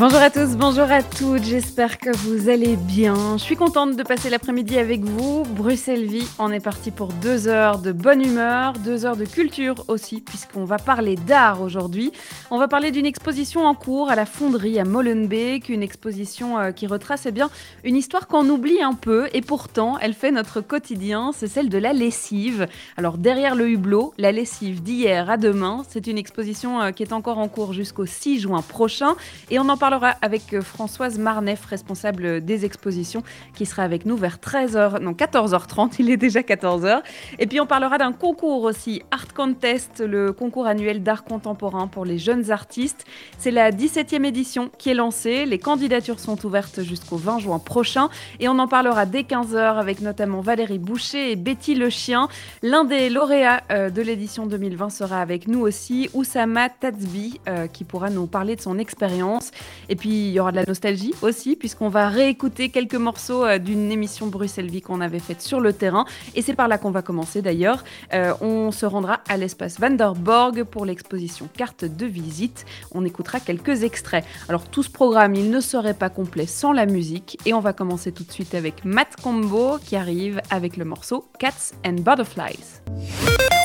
Bonjour à tous, bonjour à toutes, j'espère que vous allez bien. Je suis contente de passer l'après-midi avec vous. Bruxelles Vie, on est parti pour deux heures de bonne humeur, deux heures de culture aussi, puisqu'on va parler d'art aujourd'hui. On va parler d'une exposition en cours à la fonderie à Molenbeek, une exposition euh, qui retrace eh bien, une histoire qu'on oublie un peu, et pourtant elle fait notre quotidien, c'est celle de la lessive. Alors derrière le hublot, la lessive d'hier à demain, c'est une exposition euh, qui est encore en cours jusqu'au 6 juin prochain, et on en parle parlera avec euh, Françoise Marneff, responsable des expositions, qui sera avec nous vers 13h, non 14h30, il est déjà 14h. Et puis on parlera d'un concours aussi, Art Contest, le concours annuel d'art contemporain pour les jeunes artistes. C'est la 17e édition qui est lancée, les candidatures sont ouvertes jusqu'au 20 juin prochain et on en parlera dès 15h avec notamment Valérie Boucher et Betty Le Chien. L'un des lauréats euh, de l'édition 2020 sera avec nous aussi, Oussama Tatsbi, euh, qui pourra nous parler de son expérience. Et puis il y aura de la nostalgie aussi, puisqu'on va réécouter quelques morceaux euh, d'une émission Bruxelles Vie qu'on avait faite sur le terrain. Et c'est par là qu'on va commencer d'ailleurs. Euh, on se rendra à l'espace Vanderborg pour l'exposition carte de visite. On écoutera quelques extraits. Alors tout ce programme, il ne serait pas complet sans la musique. Et on va commencer tout de suite avec Matt Combo qui arrive avec le morceau Cats and Butterflies.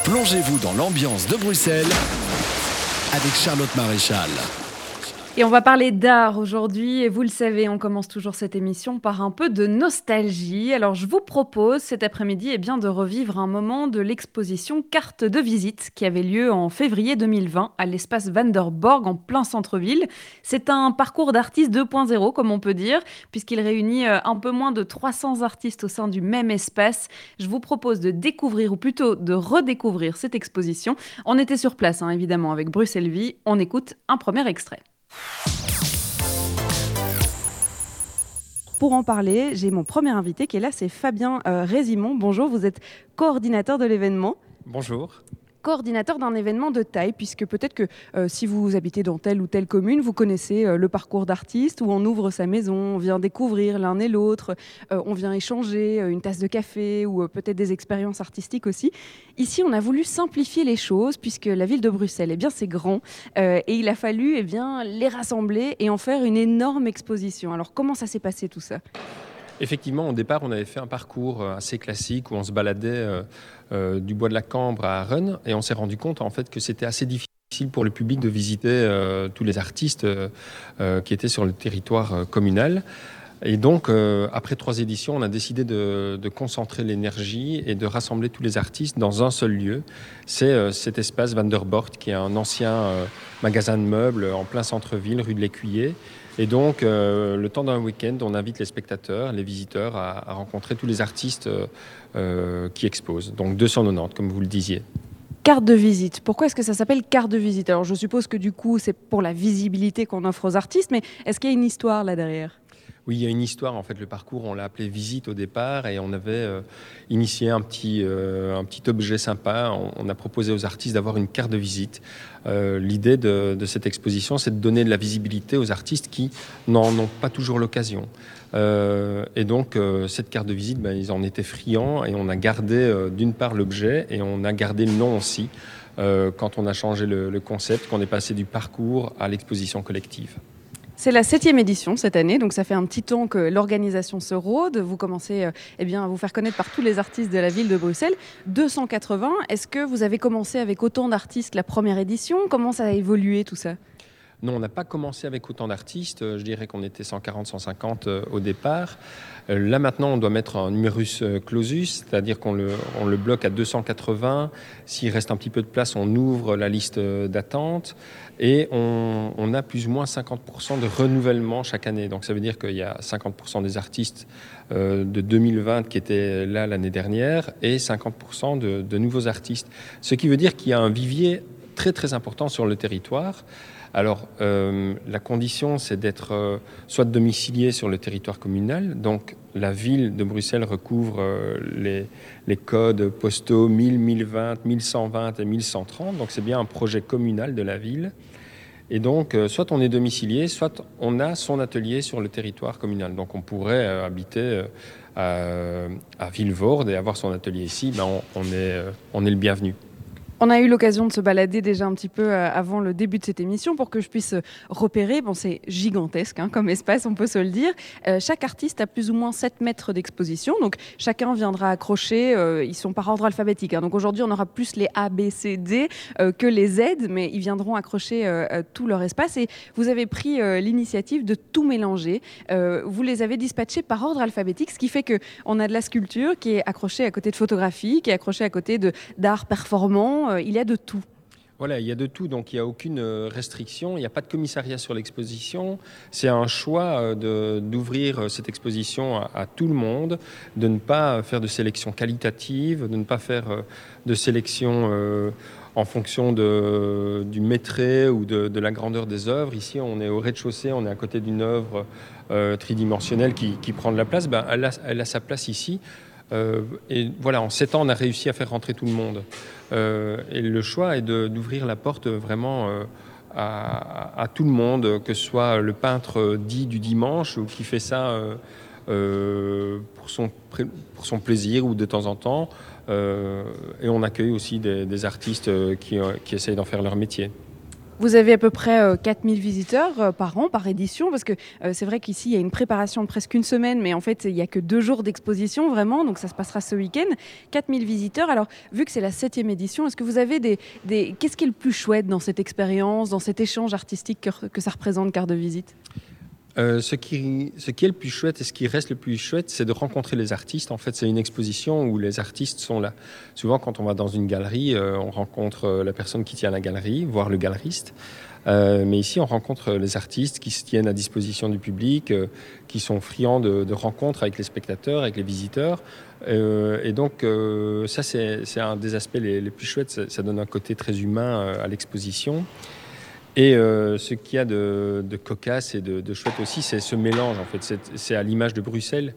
Plongez-vous dans l'ambiance de Bruxelles avec Charlotte Maréchal. Et on va parler d'art aujourd'hui. Et vous le savez, on commence toujours cette émission par un peu de nostalgie. Alors je vous propose cet après-midi eh bien, de revivre un moment de l'exposition Carte de visite qui avait lieu en février 2020 à l'espace Vanderborg en plein centre-ville. C'est un parcours d'artistes 2.0 comme on peut dire, puisqu'il réunit euh, un peu moins de 300 artistes au sein du même espace. Je vous propose de découvrir ou plutôt de redécouvrir cette exposition. On était sur place hein, évidemment avec Bruxelles Vie. On écoute un premier extrait. Pour en parler, j'ai mon premier invité qui est là, c'est Fabien euh, Résimon. Bonjour, vous êtes coordinateur de l'événement. Bonjour coordinateur d'un événement de taille, puisque peut-être que euh, si vous habitez dans telle ou telle commune, vous connaissez euh, le parcours d'artiste où on ouvre sa maison, on vient découvrir l'un et l'autre, euh, on vient échanger une tasse de café ou peut-être des expériences artistiques aussi. Ici, on a voulu simplifier les choses, puisque la ville de Bruxelles, eh bien, c'est grand, et il a fallu eh bien, les rassembler et en faire une énorme exposition. Alors, comment ça s'est passé tout ça? Effectivement, au départ, on avait fait un parcours assez classique où on se baladait euh, du bois de la Cambre à Rennes, et on s'est rendu compte en fait que c'était assez difficile pour le public de visiter euh, tous les artistes euh, qui étaient sur le territoire communal. Et donc, après trois éditions, on a décidé de, concentrer l'énergie et de rassembler tous les artistes dans un seul lieu. C'est cet espace Vanderbort, qui est un ancien magasin de meubles en plein centre-ville, rue de l'Écuyer. Et donc, le temps d'un week-end, on invite les spectateurs, les visiteurs à, rencontrer tous les artistes euh, qui expose. Donc 290, comme vous le disiez. Carte de visite. Pourquoi est-ce que ça s'appelle carte de visite? Alors je suppose que du coup c'est pour la visibilité qu'on offre aux artistes, mais est-ce qu'il y a une histoire là derrière? Oui, il y a une histoire. En fait, le parcours, on l'a appelé visite au départ et on avait euh, initié un petit, euh, un petit objet sympa. On, a proposé aux artistes d'avoir une carte de visite. L'idée de, cette exposition, c'est de donner de la visibilité aux artistes qui n'en ont pas toujours l'occasion. Euh, et donc, euh, cette carte de visite, ben, ils en étaient friands et on a gardé euh, d'une part l'objet et on a gardé le nom aussi quand on a changé le, concept, qu'on est passé du parcours à l'exposition collective. C'est la septième édition cette année, donc ça fait un petit temps que l'organisation se rôde. Vous commencez eh bien, à vous faire connaître par tous les artistes de la ville de Bruxelles. 280, est-ce que vous avez commencé avec autant d'artistes la première édition? Comment ça a évolué tout ça? Non, on n'a pas commencé avec autant d'artistes. Je dirais qu'on était 140, 150 euh, au départ. Euh, là maintenant, on doit mettre un numerus euh, clausus, c'est-à-dire qu'on le, bloque à 280. S'il reste un petit peu de place, on ouvre la liste d'attente et on, a plus ou moins 50% de renouvellement chaque année. Donc ça veut dire qu'il y a 50% des artistes de 2020 qui étaient là l'année dernière et 50% de, de nouveaux artistes. Ce qui veut dire qu'il y a un vivier très très important sur le territoire. Alors, euh, la condition, c'est d'être euh, soit domicilié sur le territoire communal. Donc, la ville de Bruxelles recouvre euh, les, codes postaux 1000, 1020, 1120 et 1130. Donc, c'est bien un projet communal de la ville. Et donc, soit on est domicilié, soit on a son atelier sur le territoire communal. Donc, on pourrait habiter à, à Villevorde et avoir son atelier ici. Ben, on, est, on est le bienvenu. On a eu l'occasion de se balader déjà un petit peu euh, avant le début de cette émission pour que je puisse euh, repérer. Bon, c'est gigantesque hein, comme espace, on peut se le dire. Euh, chaque artiste a plus ou moins 7 mètres d'exposition. Donc chacun viendra accrocher. ils sont par ordre alphabétique. Hein. Donc aujourd'hui, on aura plus les A, B, C, D que les Z, mais ils viendront accrocher tout leur espace. Et vous avez pris l'initiative de tout mélanger. vous les avez dispatchés par ordre alphabétique, ce qui fait qu'on a de la sculpture qui est accrochée à côté de photographie, qui est accrochée à côté d'art performant euh, il y a de tout. Voilà, il y a de tout, donc il n'y a aucune euh, restriction, il n'y a pas de commissariat sur l'exposition. C'est un choix euh, d'ouvrir cette exposition à, tout le monde, de ne pas faire de sélection qualitative, de ne pas faire de sélection en fonction de, du maîtrise ou de, la grandeur des œuvres. Ici, on est au rez-de-chaussée, on est à côté d'une œuvre tridimensionnelle qui, prend de la place. Ben, elle, a, sa place ici. Et voilà, en sept ans, on a réussi à faire rentrer tout le monde. Euh, et le choix est d'ouvrir la porte vraiment euh, à, tout le monde, que ce soit le peintre dit du dimanche ou qui fait ça euh, pour, son, pour son plaisir ou de temps en temps. et on accueille aussi des, artistes qui, qui essayent d'en faire leur métier. Vous avez à peu près 4000 euh, visiteurs euh, par an, par édition, parce que euh, c'est vrai qu'ici, il y a une préparation de presque une semaine, mais en fait, il n'y a que deux jours d'exposition, vraiment, donc ça se passera ce week-end. 4000 visiteurs. Alors, vu que c'est la septième édition, est-ce que vous avez des... des... Qu'est-ce qui est le plus chouette dans cette expérience, dans cet échange artistique que, que ça représente, carte de visite? Euh, ce, qui, ce qui est le plus chouette et ce qui reste le plus chouette, c'est de rencontrer les artistes. En fait, c'est une exposition où les artistes sont là. Souvent, quand on va dans une galerie, euh, on rencontre euh, la personne qui tient la galerie, voire le galeriste. mais ici, on rencontre les artistes qui se tiennent à disposition du public, qui sont friands de, rencontres avec les spectateurs, avec les visiteurs. et donc, ça, c'est un des aspects les, plus chouettes. Ça, ça, donne un côté très humain à l'exposition. Et euh, ce qu'il y a de, cocasse et de, chouette aussi, c'est ce mélange. En fait, c'est à l'image de Bruxelles.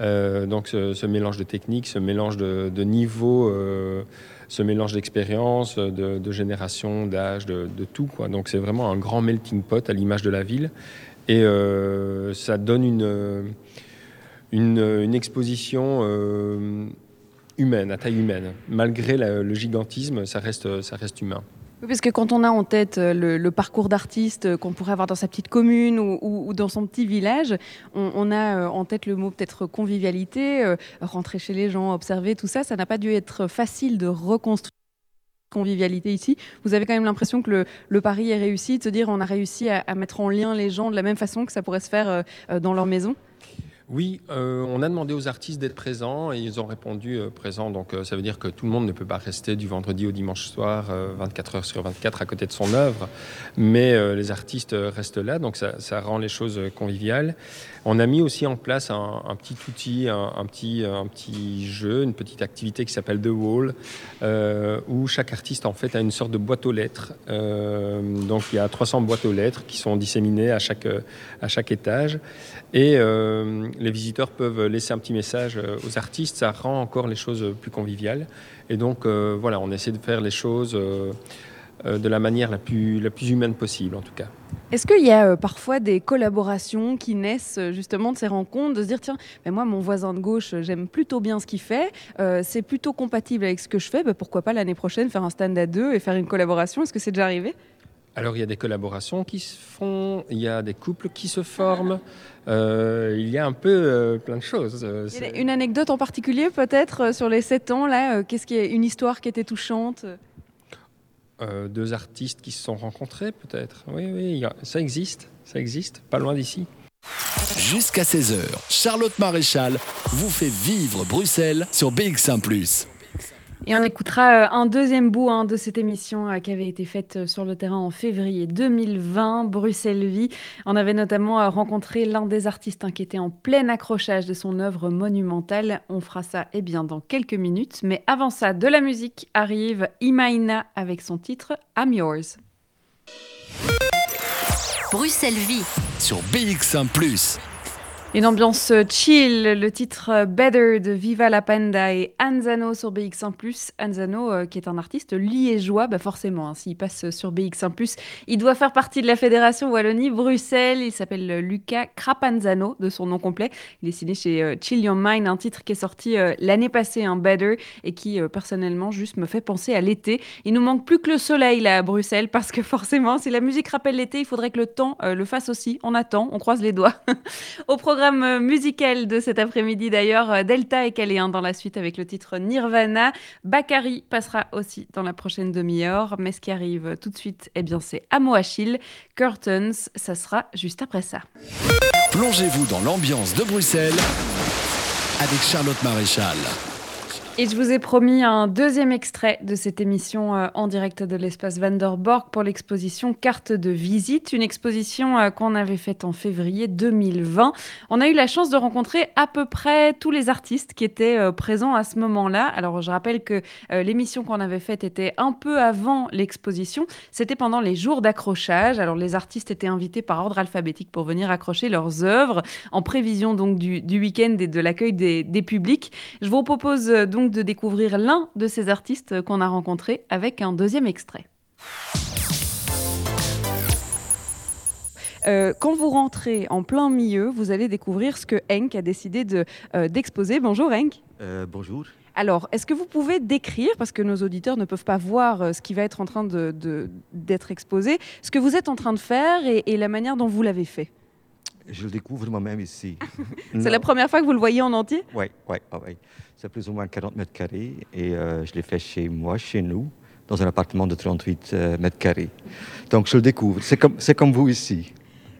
Euh, donc ce, mélange de techniques, ce mélange de, niveaux, euh, ce mélange d'expérience, de, génération, d'âge, de, tout. Donc c'est vraiment un grand melting pot à l'image de la ville. Et ça donne une, une, exposition humaine, à taille humaine. Malgré le gigantisme, ça reste, ça reste humain. Oui, parce que quand on a en tête euh, le, parcours d'artiste euh, qu'on pourrait avoir dans sa petite commune ou, dans son petit village, on, a euh, en tête le mot peut-être convivialité, rentrer chez les gens, observer tout ça. Ça n'a pas dû être facile de reconstruire convivialité ici. Vous avez quand même l'impression que le, le, pari est réussi, de se dire on a réussi à, à, mettre en lien les gens de la même façon que ça pourrait se faire dans leur maison? Oui, euh, on a demandé aux artistes d'être présents et ils ont répondu euh, présents. Donc euh, ça veut dire que tout le monde ne peut pas rester du vendredi au dimanche soir, 24 heures sur 24 à côté de son œuvre, mais les artistes restent là, donc ça, rend les choses conviviales. On a mis aussi en place un, petit outil, un, petit, un petit jeu, une petite activité qui s'appelle The Wall, où chaque artiste en fait a une sorte de boîte aux lettres. donc il y a 300 boîtes aux lettres qui sont disséminées à chaque, à chaque étage. Et les visiteurs peuvent laisser un petit message euh, aux artistes, ça rend encore les choses plus conviviales. Et donc euh, voilà, on essaie de faire les choses euh, de la manière la plus, la plus humaine possible en tout cas. Est-ce qu'il y a parfois des collaborations qui naissent justement de ces rencontres, de se dire tiens, mais moi mon voisin de gauche, j'aime plutôt bien ce qu'il fait, c'est plutôt compatible avec ce que je fais, bah, pourquoi pas l'année prochaine faire un stand à deux et faire une collaboration? Est-ce que c'est déjà arrivé? Alors il y a des collaborations qui se font, il y a des couples qui se forment, euh, il y a un peu euh, plein de choses. Euh, une anecdote en particulier peut-être sur les sept ans là, qu'est-ce qui est une histoire qui était touchante Deux artistes qui se sont rencontrés peut-être. Oui, oui, ça existe, ça existe, pas loin d'ici. Jusqu'à 16h, Charlotte Maréchal vous fait vivre Bruxelles sur BX1 ⁇ Et on écoutera euh, un deuxième bout hein, de cette émission euh, qui avait été faite euh, sur le terrain en février 2020, Bruxelles-Vie. On avait notamment rencontré l'un des artistes hein, qui était en plein accrochage de son œuvre monumentale. On fera ça eh bien, dans quelques minutes. Mais avant ça, de la musique arrive Imaina avec son titre I'm Yours. Bruxelles-Vie sur BX1 ⁇ une ambiance euh, chill, le titre euh, Better de Viva la Panda et Anzano sur BX1+. Anzano, euh, qui est un artiste liégeois, bah forcément, hein, s'il passe sur BX1+, il doit faire partie de la fédération Wallonie-Bruxelles. Il s'appelle Lucas Crapanzano, de son nom complet. Il est signé chez Chill Your Mind, un titre qui est sorti l'année passée, un Better, et qui, personnellement, juste me fait penser à l'été. Il nous manque plus que le soleil, là, à Bruxelles, parce que forcément, si la musique rappelle l'été, il faudrait que le temps le fasse aussi. On attend, on croise les doigts. Au programme musical de cet après-midi d'ailleurs. Euh, Delta est calé dans la suite avec le titre Nirvana. Bakary passera aussi dans la prochaine demi-heure. Mais ce qui arrive tout de suite, eh bien, c'est Amo Achille. Curtains, ça sera juste après ça. Plongez-vous dans l'ambiance de Bruxelles avec Charlotte Maréchal. Et je vous ai promis un deuxième extrait de cette émission euh, en direct de l'espace Vanderborg pour l'exposition Carte de visite, une exposition euh, qu'on avait faite en février 2020. On a eu la chance de rencontrer à peu près tous les artistes qui étaient euh, présents à ce moment-là. Alors je rappelle que l'émission qu'on avait faite était un peu avant l'exposition. C'était pendant les jours d'accrochage. Alors les artistes étaient invités par ordre alphabétique pour venir accrocher leurs œuvres en prévision donc du, week-end et de l'accueil des, des publics. Je vous propose donc de découvrir l'un de ces artistes qu'on a rencontré avec un deuxième extrait. Euh, quand vous rentrez en plein milieu, vous allez découvrir ce que Henk a décidé euh, d'exposer. bonjour Henk. Euh, bonjour. Alors, est-ce que vous pouvez décrire, parce que nos auditeurs ne peuvent pas voir ce qui va être en train d'être de, exposé, ce que vous êtes en train de faire et la manière dont vous l'avez fait? Je le découvre moi-même ici. C'est la première fois que vous le voyez en entier? Oui, oui, oui. C'est plus ou moins 40 mètres carrés et euh, je l'ai fait chez moi, chez nous, dans un appartement de 38 euh, mètres carrés. Donc je le découvre. C'est comme, vous ici.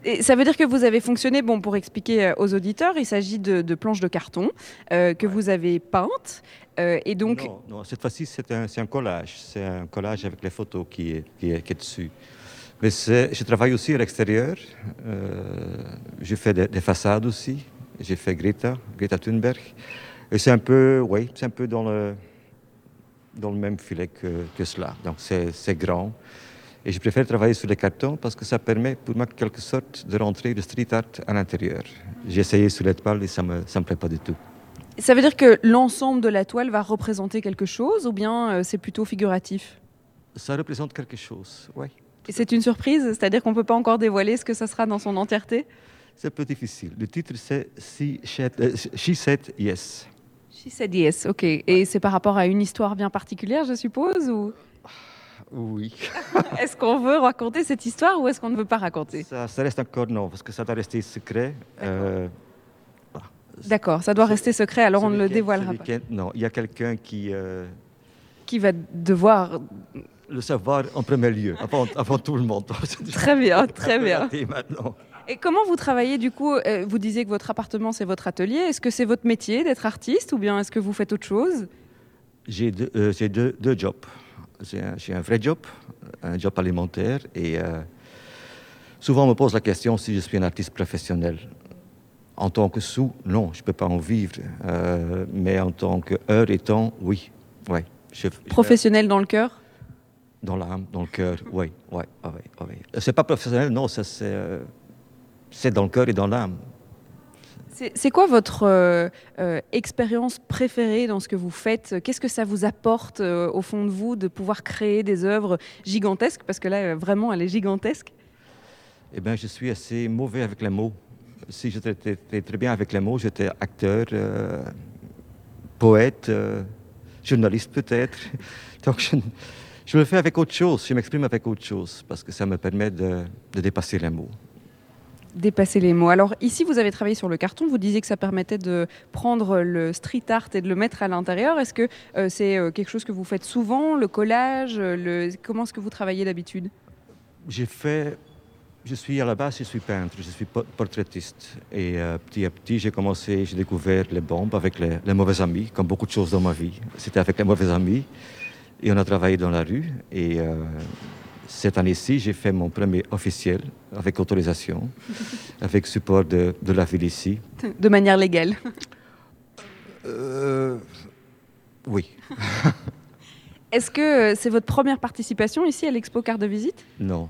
Et ça veut dire que vous avez fonctionné, bon, pour expliquer euh, aux auditeurs, il s'agit de, planches de carton que vous avez peintes. et donc... Non, non cette fois-ci, c'est un, un, collage. C'est un collage avec les photos qui est, qui est, qui est dessus. Mais je travaille aussi à l'extérieur. Euh, j'ai fait des, des, façades aussi. J'ai fait Greta, Greta Thunberg. Et c'est un peu, oui, c'est un peu dans le, dans le même filet que, que cela. Donc c'est grand. Et je préfère travailler sur les cartons parce que ça permet pour moi, quelque sorte, de rentrer le street art à l'intérieur. J'ai essayé sur les toiles et ça ne me, ça me plaît pas du tout. Ça veut dire que l'ensemble de la toile va représenter quelque chose ou bien euh, c'est plutôt figuratif? Ça représente quelque chose, oui. Et c'est une surprise C'est-à-dire qu'on ne peut pas encore dévoiler ce que ça sera dans son entièreté? C'est un peu difficile. Le titre, c'est She Said Yes. She said yes, ok. Et c'est par rapport à une histoire bien particulière, je suppose ou... Oui. est-ce qu'on veut raconter cette histoire ou est-ce qu'on ne veut pas raconter? Ça, reste encore non, parce que ça doit rester secret. Euh, D'accord, ça doit rester secret, alors on ne le dévoilera pas. Non, il y a quelqu'un qui... Euh, qui va devoir... Le savoir en premier lieu, avant, avant tout le monde. très bien, très bien. Maintenant. Et comment vous travaillez du coup euh, Vous disiez que votre appartement c'est votre atelier. Est-ce que c'est votre métier d'être artiste ou bien est-ce que vous faites autre chose? J'ai deux, euh, deux, jobs. J'ai un, vrai job, un job alimentaire et euh, souvent on me pose la question si je suis un artiste professionnel. En tant que sous, non, je ne peux pas en vivre. mais en tant que heure et temps, oui. Ouais, Professionnel dans le cœur? Dans l'âme, dans le cœur, oui. Ouais, ouais, ouais. C'est pas professionnel, non, ça c'est c'est dans le cœur et dans l'âme. C'est quoi votre euh, euh, expérience préférée dans ce que vous faites? Qu'est-ce que ça vous apporte euh, au fond de vous de pouvoir créer des œuvres gigantesques? Parce que là, vraiment, elle est gigantesque. Eh bien, je suis assez mauvais avec les mots. Si j'étais très bien avec les mots, j'étais acteur, poète, journaliste peut-être. Donc, je, je, le fais avec autre chose. Je m'exprime avec autre chose parce que ça me permet de, de dépasser les mots dépasser les mots. Alors ici, vous avez travaillé sur le carton, vous disiez que ça permettait de prendre le street art et de le mettre à l'intérieur. Est-ce que euh, c'est euh, quelque chose que vous faites souvent, le collage le... Comment est-ce que vous travaillez d'habitude? J'ai fait Je suis à la base, je suis peintre, je suis portraitiste. Et euh, petit à petit, j'ai commencé, j'ai découvert les bombes avec les, les, mauvais amis, comme beaucoup de choses dans ma vie. C'était avec les mauvais amis. Et on a travaillé dans la rue. Et euh, cette année-ci, j'ai fait mon premier officiel avec autorisation, avec support de, de, la ville ici. De manière légale euh, Oui. Est-ce que c'est votre première participation ici à l'Expo Carte de Visite? Non,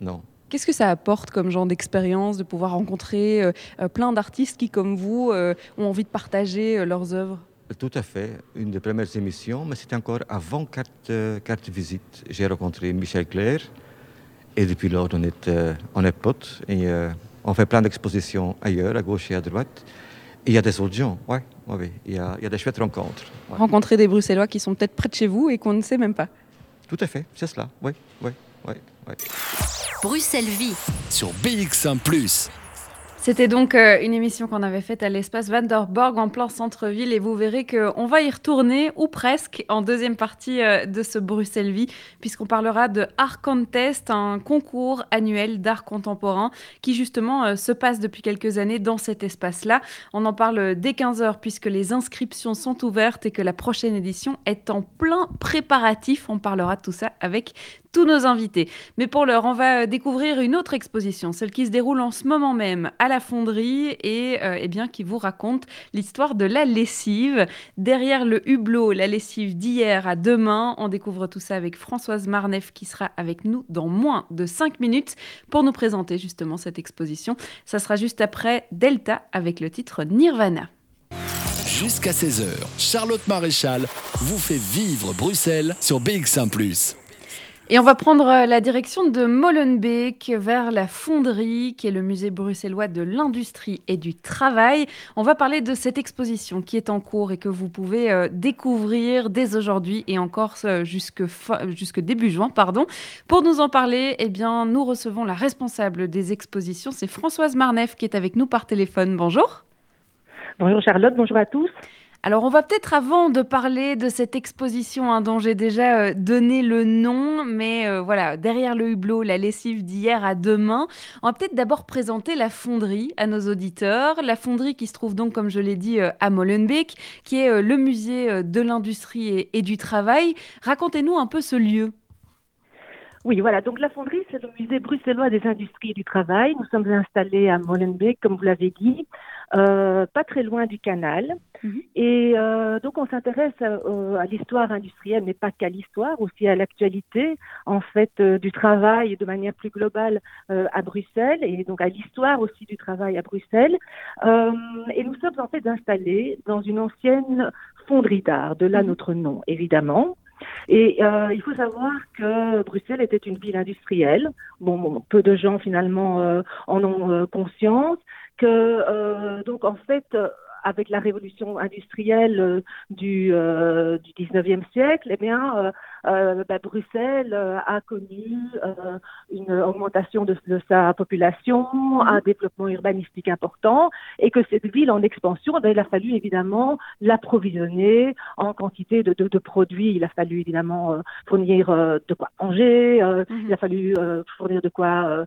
non. Qu'est-ce que ça apporte comme genre d'expérience de pouvoir rencontrer euh, plein d'artistes qui, comme vous, euh, ont envie de partager leurs œuvres? Tout à fait. Une des premières émissions, mais c'était encore avant carte, euh, carte visite. J'ai rencontré Michel Clair et depuis lors, on est, euh, on est potes et on fait plein d'expositions ailleurs, à gauche et à droite. Et il y a des autres gens, ouais, ouais, il, y a, il y a des chouettes rencontres. Ouais. Rencontrer des Bruxellois qui sont peut-être près de chez vous et qu'on ne sait même pas. Tout à fait, c'est cela, oui, oui, oui. oui. Bruxelles Vie sur BX1 ⁇ c'était donc euh, une émission qu'on avait faite à l'espace Vanderborg en plein centre-ville et vous verrez qu'on va y retourner ou presque en deuxième partie euh, de ce Bruxelles Vie puisqu'on parlera de Art Contest, un concours annuel d'art contemporain qui justement euh, se passe depuis quelques années dans cet espace-là. On en parle dès 15h puisque les inscriptions sont ouvertes et que la prochaine édition est en plein préparatif. On parlera de tout ça avec tous nos invités. Mais pour l'heure, on va découvrir une autre exposition, celle qui se déroule en ce moment même à la fonderie et euh, eh bien, qui vous raconte l'histoire de la lessive. Derrière le hublot, la lessive d'hier à demain, on découvre tout ça avec Françoise Marnef qui sera avec nous dans moins de 5 minutes pour nous présenter justement cette exposition. Ça sera juste après Delta avec le titre Nirvana. Jusqu'à 16h, Charlotte Maréchal vous fait vivre Bruxelles sur BX1 ⁇ et on va prendre euh, la direction de Molenbeek vers la Fonderie, qui est le musée bruxellois de l'industrie et du travail. On va parler de cette exposition qui est en cours et que vous pouvez euh, découvrir dès aujourd'hui et encore euh, jusque, jusque début juin. Pardon. Pour nous en parler, eh bien, nous recevons la responsable des expositions, c'est Françoise Marnef qui est avec nous par téléphone. Bonjour. Bonjour Charlotte, bonjour à tous. Alors, on va peut-être, avant de parler de cette exposition hein, dont j'ai déjà euh, donné le nom, mais euh, voilà, derrière le hublot, la lessive d'hier à demain, on va peut-être d'abord présenter la fonderie à nos auditeurs. La fonderie qui se trouve donc, comme je l'ai dit, euh, à Molenbeek, qui est le musée de l'industrie et, du travail. Racontez-nous un peu ce lieu. Oui, voilà. Donc la fonderie, c'est le musée bruxellois des industries et du travail. Nous sommes installés à Molenbeek, comme vous l'avez dit, euh, pas très loin du canal. -hmm. Et euh, donc on s'intéresse à, euh, à l'histoire industrielle, mais pas qu'à l'histoire, aussi à l'actualité, en fait, euh, du travail de manière plus globale euh, à Bruxelles, et donc à l'histoire aussi du travail à Bruxelles. Euh, et nous sommes en fait installés dans une ancienne fonderie d'art, de là -hmm. notre nom, évidemment. Et euh, il faut savoir que Bruxelles était une ville industrielle. Bon, bon peu de gens finalement euh, en ont euh, conscience. Que euh, donc en fait, avec la révolution industrielle du, du 19e siècle, eh bien, euh, bah, Bruxelles euh, a connu euh, une augmentation de, de, sa population, un développement urbanistique important, et que cette ville en expansion, bah, il a fallu évidemment l'approvisionner en quantité de, de, de, produits. Il a fallu évidemment fournir de quoi manger, il a fallu fournir de quoi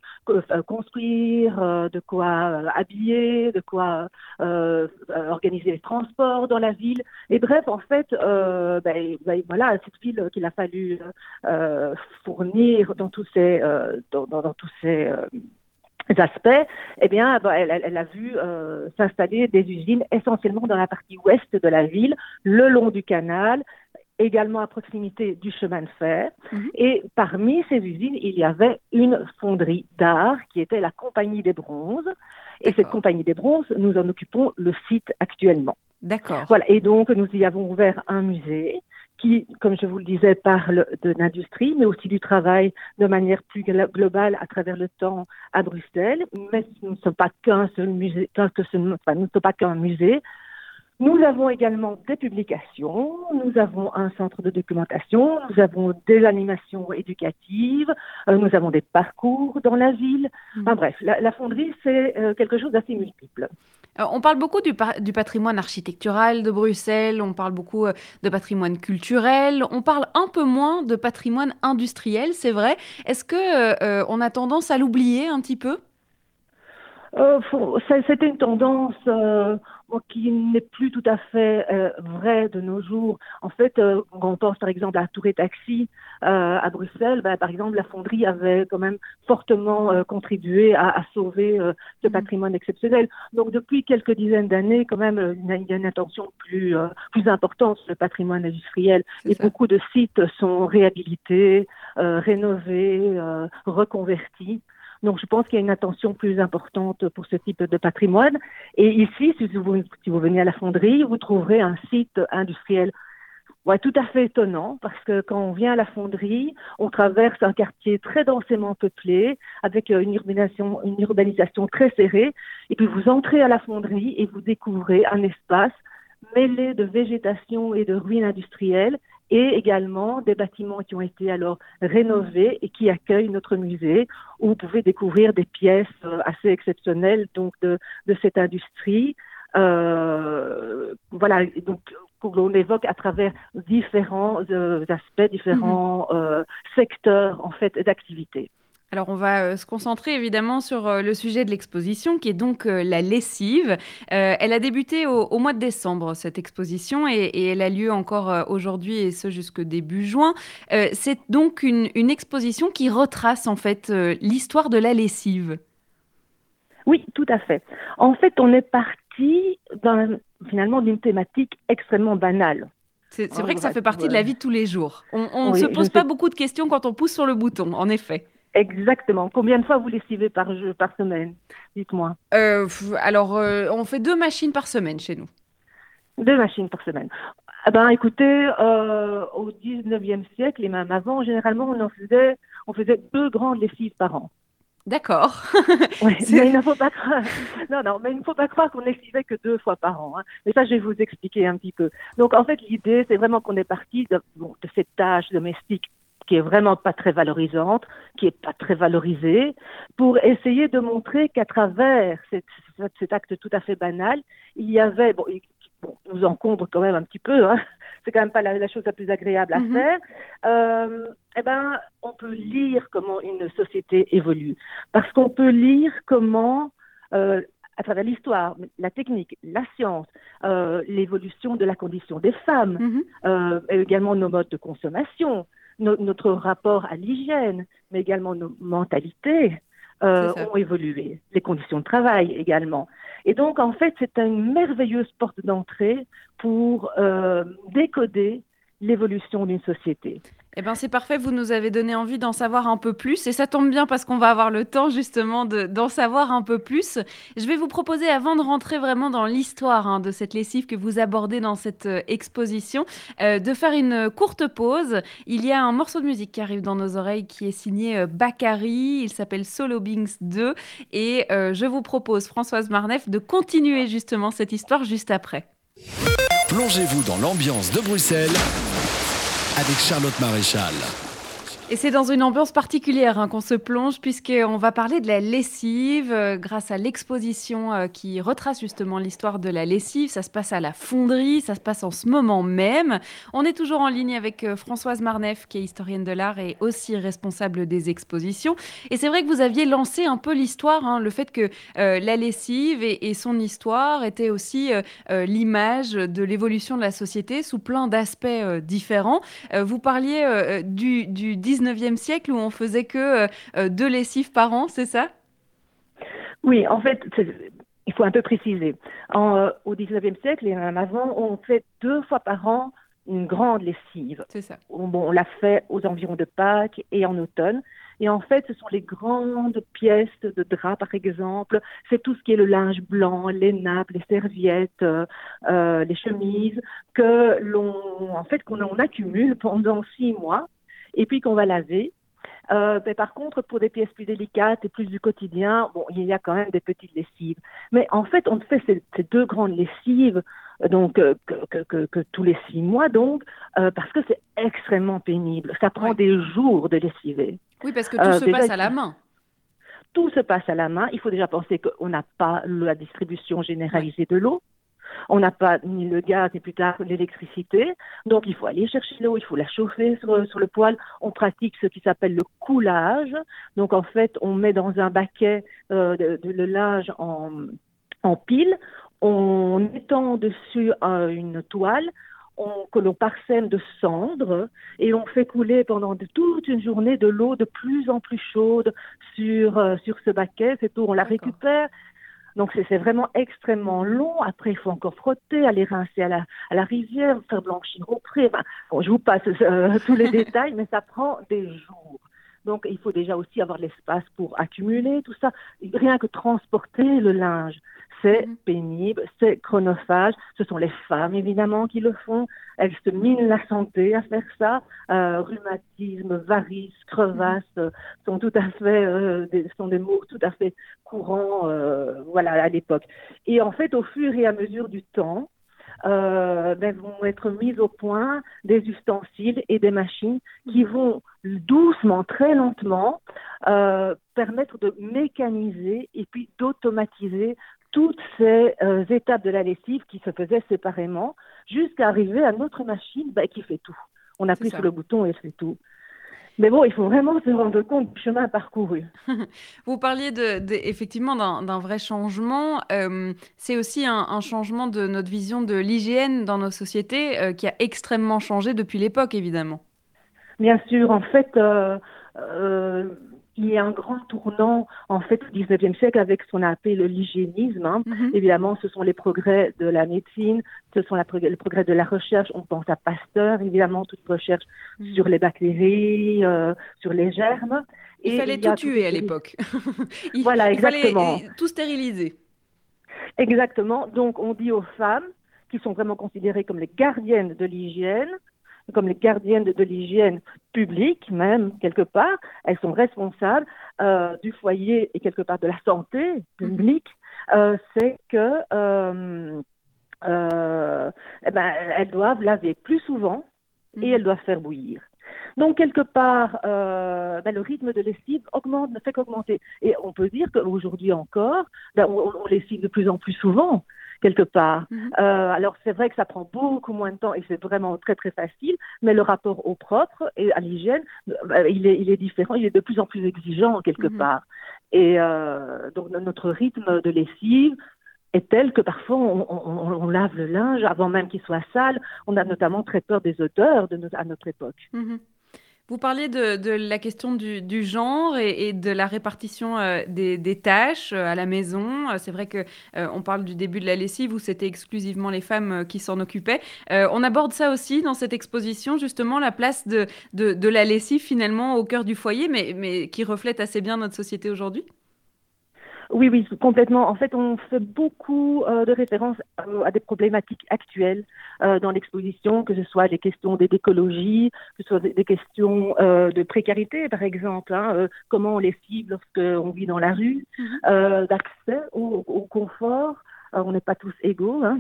construire, de quoi habiller, de quoi organiser les transports dans la ville. Et bref, en fait, bah, voilà, cette ville qu'il a fallu fallu euh, fournir dans tous ces, euh, dans, dans, dans, tous ces euh, aspects, eh bien, elle, elle a vu s'installer des usines essentiellement dans la partie ouest de la ville, le long du canal, également à proximité du chemin de fer. Mm -hmm. Et parmi ces usines, il y avait une fonderie d'art qui était la Compagnie des Bronzes. Et cette Compagnie des Bronzes, nous en occupons le site actuellement. D'accord. Voilà. Et donc, nous y avons ouvert un musée qui, comme je vous le disais, parle de l'industrie, mais aussi du travail de manière plus globale à travers le temps à Bruxelles. Mais nous ne sommes pas qu'un seul musée, enfin, ne sommes pas qu'un musée. Nous avons également des publications, nous avons un centre de documentation, nous avons des animations éducatives, euh, nous avons des parcours dans la ville. Mmh. Enfin bref, la, fonderie, c'est euh, quelque chose d'assez multiple. Euh, on parle beaucoup du, du, patrimoine architectural de Bruxelles, on parle beaucoup de patrimoine culturel, on parle un peu moins de patrimoine industriel, c'est vrai. Est-ce que on a tendance à l'oublier un petit peu? C'était une tendance qui n'est plus tout à fait euh, vrai de nos jours. En fait, euh, quand on pense par exemple à la Tour et Taxi euh, à Bruxelles, ben, par exemple, la fonderie avait quand même fortement euh, contribué à, à sauver euh, ce mmh. patrimoine exceptionnel. Donc, depuis quelques dizaines d'années, quand même, il y a une attention plus, plus importante sur le patrimoine industriel. Et ça. beaucoup de sites sont réhabilités, rénovés, reconvertis. Donc, je pense qu'il y a une attention plus importante pour ce type de patrimoine. Et ici, si vous, venez à la fonderie, vous trouverez un site industriel tout à fait étonnant parce que quand on vient à la fonderie, on traverse un quartier très densément peuplé avec urbanisation, une urbanisation très serrée. Et puis vous entrez à la fonderie et vous découvrez un espace mêlé de végétation et de ruines industrielles et également des bâtiments qui ont été alors rénovés et qui accueillent notre musée où vous pouvez découvrir des pièces euh, assez exceptionnelles donc de, de cette industrie. Euh, voilà, donc qu'on évoque à travers différents euh, aspects, différents mmh. euh, secteurs en fait d'activité. Alors on va euh, se concentrer évidemment sur euh, le sujet de l'exposition qui est donc euh, la lessive. elle a débuté au, mois de décembre cette exposition et, elle a lieu encore aujourd'hui et ce jusque début juin. c'est donc une, exposition qui retrace en fait l'histoire de la lessive. Oui, tout à fait. En fait, on est parti finalement d'une thématique extrêmement banale. C'est vrai que ça fait partie de la vie de tous les jours. On ne se pose pas beaucoup de questions quand on pousse sur le bouton, en effet. Exactement. Combien de fois vous lessivez par, par semaine? Dites-moi. Euh, alors, euh, on fait deux machines par semaine chez nous. Deux machines par semaine. Eh ben, écoutez, euh, au 19e siècle et même avant, généralement, on en faisait, on faisait deux grandes lessives par an. D'accord. mais il ne faut pas croire. Non, non, mais il ne faut pas croire qu'on lessivait que deux fois par an. Hein. Mais ça, je vais vous expliquer un petit peu. Donc, en fait, l'idée, c'est vraiment qu'on est parti de, de cette tâche domestique qui est vraiment pas très valorisante, qui est pas très valorisée, pour essayer de montrer qu'à travers cet, cet, acte tout à fait banal, il y avait, bon, bon nous encombre quand même un petit peu, hein, c'est quand même pas la, la, chose la plus agréable à mm -hmm. faire, euh, eh ben, on peut lire comment une société évolue, parce qu'on peut lire comment euh, à travers l'histoire, la technique, la science, euh, l'évolution de la condition des femmes, mm -hmm. euh, également nos modes de consommation, no, notre rapport à l'hygiène, mais également nos mentalités euh, ont évolué, les conditions de travail également. Et donc, en fait, c'est une merveilleuse porte d'entrée pour euh, décoder l'évolution d'une société. Eh bien, c'est parfait. Vous nous avez donné envie d'en savoir un peu plus. Et ça tombe bien parce qu'on va avoir le temps, justement, d'en savoir un peu plus. Je vais vous proposer, avant de rentrer vraiment dans l'histoire hein, de cette lessive que vous abordez dans cette euh, exposition, euh, de faire une courte pause. Il y a un morceau de musique qui arrive dans nos oreilles qui est signé euh, Bakary. Il s'appelle Solo Bings 2. Et euh, je vous propose, Françoise Marnef, de continuer justement cette histoire juste après. Plongez-vous dans l'ambiance de Bruxelles avec Charlotte Maréchal. Et c'est dans une ambiance particulière hein, qu'on se plonge, puisqu'on va parler de la lessive euh, grâce à l'exposition euh, qui retrace justement l'histoire de la lessive. Ça se passe à la fonderie, ça se passe en ce moment même. On est toujours en ligne avec euh, Françoise Marnef, qui est historienne de l'art et aussi responsable des expositions. Et c'est vrai que vous aviez lancé un peu l'histoire, hein, le fait que la lessive et, son histoire était aussi l'image de l'évolution de la société sous plein d'aspects différents. vous parliez du, du 19e siècle où on faisait que euh, deux lessives par an, c'est ça? Oui, en fait, il faut un peu préciser. En, euh, au 19e siècle et même avant, on fait deux fois par an une grande lessive. C'est ça. On, bon, on l'a fait aux environs de Pâques et en automne. Et en fait, ce sont les grandes pièces de drap, par exemple. C'est tout ce qui est le linge blanc, les nappes, les serviettes, euh, les chemises, que l'on, en fait, qu'on on accumule pendant six mois et puis qu'on va laver Euh, mais par contre, pour des pièces plus délicates et plus du quotidien, bon, il y a quand même des petites lessives. Mais en fait, on fait ces, deux grandes lessives donc que, que, que, tous les six mois, donc parce que c'est extrêmement pénible. Ça prend des jours de lessiver. Oui, parce que tout se passe à la main tout se passe à la main. Il faut déjà penser qu'on n'a pas la distribution généralisée de l'eau. On n'a pas ni le gaz, ni plus tard l'électricité. Donc, il faut aller chercher l'eau, il faut la chauffer sur, le poêle. On pratique ce qui s'appelle le coulage. Donc, en fait, on met dans un baquet euh, de, le linge en, en pile. On étend dessus euh, une toile que l'on parsème de cendres et on fait couler pendant toute une journée de l'eau de plus en plus chaude sur, euh, sur ce baquet. C'est tout, on la récupère. Donc c'est vraiment extrêmement long. Après, il faut encore frotter, aller rincer à la, à la rivière, faire blanchir au pré. bon, je vous passe euh, tous les détails, mais ça prend des jours. Donc, il faut déjà aussi avoir l'espace pour accumuler tout ça. Rien que transporter le linge, c'est mhm. pénible, c'est chronophage. Ce sont les femmes, évidemment, qui le font. Elles se minent la santé à faire ça. Euh, rhumatisme, varices, crevasses mhm. sont tout à fait, euh, des, sont des mots tout à fait courants, euh, voilà, à l'époque. Et en fait, au fur et à mesure du temps, euh, ben, vont être mises au point des ustensiles et des machines qui vont doucement, très lentement, euh, permettre de mécaniser et puis d'automatiser toutes ces euh, étapes de la lessive qui se faisaient séparément jusqu'à arriver à notre machine ben, qui fait tout. On appuie sur le bouton et elle fait tout. Mais bon, il faut vraiment se rendre compte du chemin parcouru. Vous parliez de, effectivement d'un vrai changement. Euh, c'est aussi un, changement de notre vision de l'hygiène dans nos sociétés euh, qui a extrêmement changé depuis l'époque, évidemment. Bien sûr, en fait, euh, il y a un grand tournant en fait au 19e siècle avec ce qu'on a appelé l'hygiénisme. Hein. Mhm. Évidemment, ce sont les progrès de la médecine, ce sont la, les progrès de la recherche. On pense à Pasteur, évidemment, toute recherche mhm. sur les bactéries, euh, sur les germes. il fallait tout tuer à l'époque. voilà, exactement. Il fallait tout stériliser. Exactement. Donc, on dit aux femmes qui sont vraiment considérées comme les gardiennes de l'hygiène, comme les gardiennes de, l'hygiène publique, même quelque part, elles sont responsables euh, du foyer et quelque part de la santé publique, euh, c'est que euh, eh ben, elles doivent laver plus souvent et mhm. elles doivent faire bouillir. Donc, quelque part, ben, le rythme de lessive augmente, ne fait qu'augmenter. Et on peut dire qu'aujourd'hui encore, ben, on, on, lessive de plus en plus souvent quelque part. Mhm. Euh, alors c'est vrai que ça prend beaucoup moins de temps et c'est vraiment très très facile, mais le rapport au propre et à l'hygiène, euh, il, est, il est différent, il est de plus en plus exigeant quelque mhm. part. Et euh, donc notre rythme de lessive est tel que parfois on, lave le linge avant même qu'il soit sale. On a notamment très peur des odeurs de à notre époque. Mhm. Vous parliez de, la question du, genre et, de la répartition euh, des, tâches euh, à la maison. Euh, c'est vrai que on parle du début de la lessive où c'était exclusivement les femmes qui s'en occupaient. on aborde ça aussi dans cette exposition, justement la place de, de, la lessive finalement au cœur du foyer, mais, mais qui reflète assez bien notre société aujourd'hui? Oui, oui, complètement. En fait, on fait beaucoup euh, de références euh, à des problématiques actuelles euh, dans l'exposition, que ce soit des questions d'écologie, que ce soit des, questions de précarité, par exemple, hein, comment on les cible lorsqu'on vit dans la rue, mhm. d'accès au, confort. on n'est pas tous égaux hein,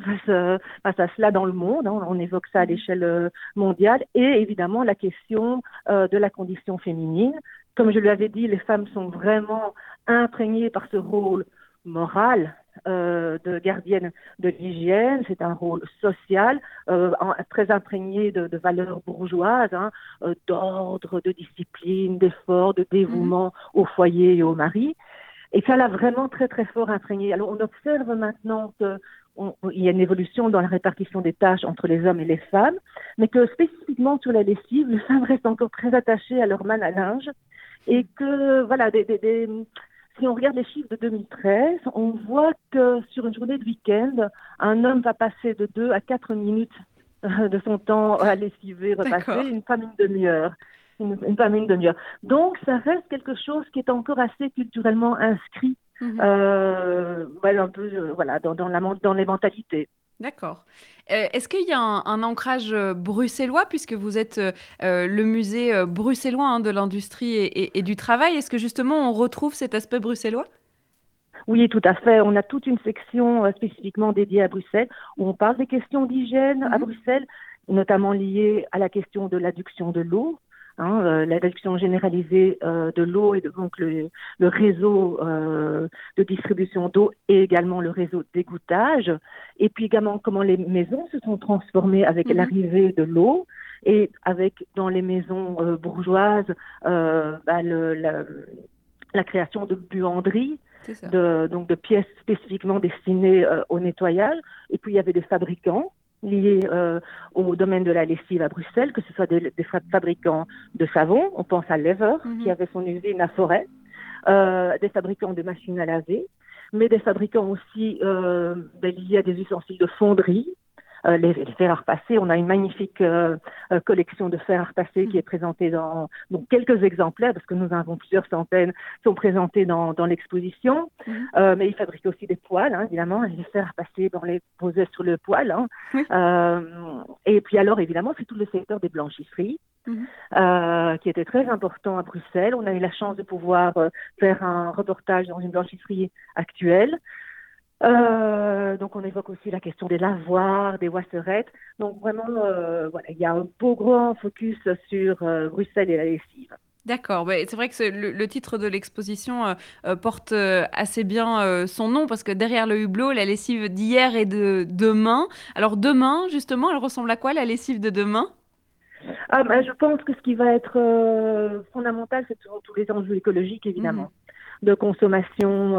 face, à cela dans le monde. Hein, on évoque ça à mhm. l'échelle mondiale. Et évidemment, la question de la condition féminine. Comme je l'avais dit, les femmes sont vraiment imprégné par ce rôle moral euh, de gardienne de l'hygiène, c'est un rôle social, euh, très imprégné de, valeurs bourgeoises, hein, euh, d'ordre, de discipline, d'effort, de dévouement mhm. au foyer et au mari. Et ça l'a vraiment très très fort imprégné. Alors on observe maintenant qu'il y a une évolution dans la répartition des tâches entre les hommes et les femmes, mais que spécifiquement sur la lessive, les femmes restent encore très attachées à leur manne à linge et que voilà des, des si on regarde les chiffres de 2013, on voit que sur une journée de week-end, un homme va passer de 2 à 4 minutes euh, de son temps à lessiver, repasser, une femme une demi-heure. Une, femme une demi-heure. Donc, ça reste quelque chose qui est encore assez culturellement inscrit, mhm. euh, un peu, euh, voilà, dans, dans, la, dans les mentalités. D'accord. Est-ce qu'il y a un, ancrage bruxellois, puisque vous êtes le musée bruxellois hein, de l'industrie et, et, du travail? Est-ce que justement on retrouve cet aspect bruxellois? Oui, tout à fait. On a toute une section spécifiquement dédiée à Bruxelles où on parle des questions d'hygiène à mhm. Bruxelles, notamment liées à la question de l'adduction de l'eau. Hein, euh, la réduction généralisée euh, de l'eau et donc le, réseau euh, de distribution d'eau et également le réseau d'égouttage, et puis également comment les maisons se sont transformées avec mhm. l'arrivée de l'eau et avec dans les maisons bourgeoises bah, la, création de buanderies. De, donc de pièces spécifiquement destinées au nettoyage. Et puis il y avait des fabricants liés euh, au domaine de la lessive à Bruxelles, que ce soit des, fabricants de savon, on pense à Lever, mhm. qui avait son usine à Forêt, euh, des fabricants de machines à laver, mais des fabricants aussi euh, ben, liés à des ustensiles de fonderie, euh, les, fers à repasser. On a une magnifique euh, euh, collection de fers à repasser qui est présentée dans donc quelques exemplaires, parce que nous avons plusieurs centaines, sont présentés dans, dans l'exposition. Mhm. mais ils fabriquent aussi des poils, hein, évidemment. Les fers à repasser, on les posait sur le poil. Hein. et puis alors, évidemment, c'est tout le secteur des blanchisseries. Mhm. qui était très important à Bruxelles. On a eu la chance de pouvoir faire un reportage dans une blanchisserie actuelle. Euh, donc on évoque aussi la question des lavoirs, des wasserettes. Donc vraiment, euh, voilà, il y a un beau grand focus sur euh, Bruxelles et la lessive. D'accord, c'est vrai que le, titre de l'exposition porte assez bien son nom parce que derrière le hublot, la lessive d'hier et de demain. Alors demain, justement, elle ressemble à quoi la lessive de demain? Ah, ben, Je pense que ce qui va être fondamental, c'est tous les enjeux écologiques, évidemment, mmh. de consommation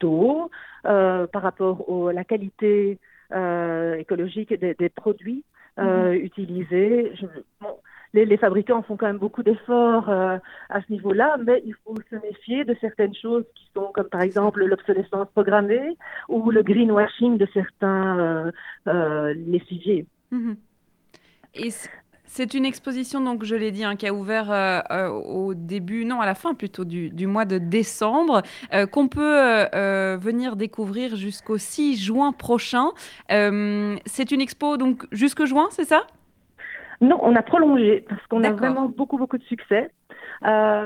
d'eau, euh, par rapport à la qualité euh, écologique des, produits euh, mhm. utilisés. les, fabricants font quand même beaucoup d'efforts à ce niveau-là, mais il faut se méfier de certaines choses qui sont comme par exemple l'obsolescence programmée ou le greenwashing de certains lessiviers. Mhm. Et c'est une exposition, donc je l'ai dit, hein, qui a ouvert euh, euh, au début, non, à la fin plutôt du, mois de décembre, euh, qu'on peut venir découvrir jusqu'au 6 juin prochain. c'est une expo donc jusque juin, c'est ça? Non, on a prolongé parce qu'on a vraiment beaucoup, beaucoup de succès.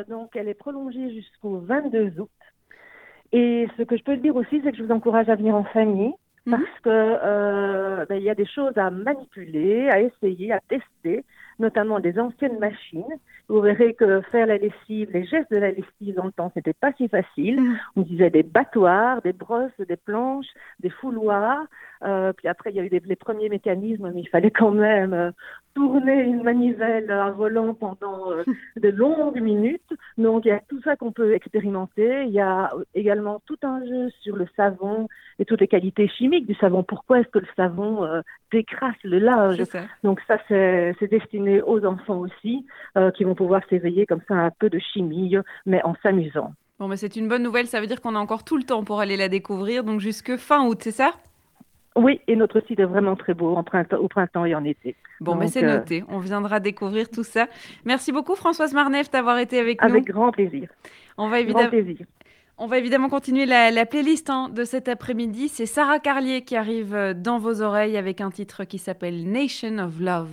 donc elle est prolongée jusqu'au 22 août. Et ce que je peux dire aussi, c'est que je vous encourage à venir en famille mhm. parce que ben, il y a des choses à manipuler, à essayer, à tester notamment des anciennes machines. Vous verrez que faire la lessive, les gestes de la lessive dans le temps, c'était pas si facile. Mm. On disait des battoirs, des brosses, des planches, des fouloirs. Euh, puis après, il y a eu les premiers mécanismes, mais il fallait quand même euh, tourner une manivelle à volant pendant euh, de longues minutes. Donc, il y a tout ça qu'on peut expérimenter. Il y a également tout un jeu sur le savon et toutes les qualités chimiques du savon. Pourquoi est-ce que le savon décrasse le linge? Donc, ça, c'est destiné aux enfants aussi, qui vont pouvoir s'éveiller comme ça un peu de chimie, mais en s'amusant. Bon, mais c'est une bonne nouvelle. Ça veut dire qu'on a encore tout le temps pour aller la découvrir. Donc, jusque fin août, c'est ça? Oui, et notre site est vraiment très beau en printemps, au printemps et en été. Bon, mais c'est euh, noté. On viendra découvrir tout ça. Merci beaucoup, Françoise Marnef, d'avoir été avec, nous. Avec grand plaisir. On va évidemment. On va évidemment continuer la, playlist hein, de cet après-midi. C'est Sarah Carlier qui arrive euh, dans vos oreilles avec un titre qui s'appelle Nation of Love.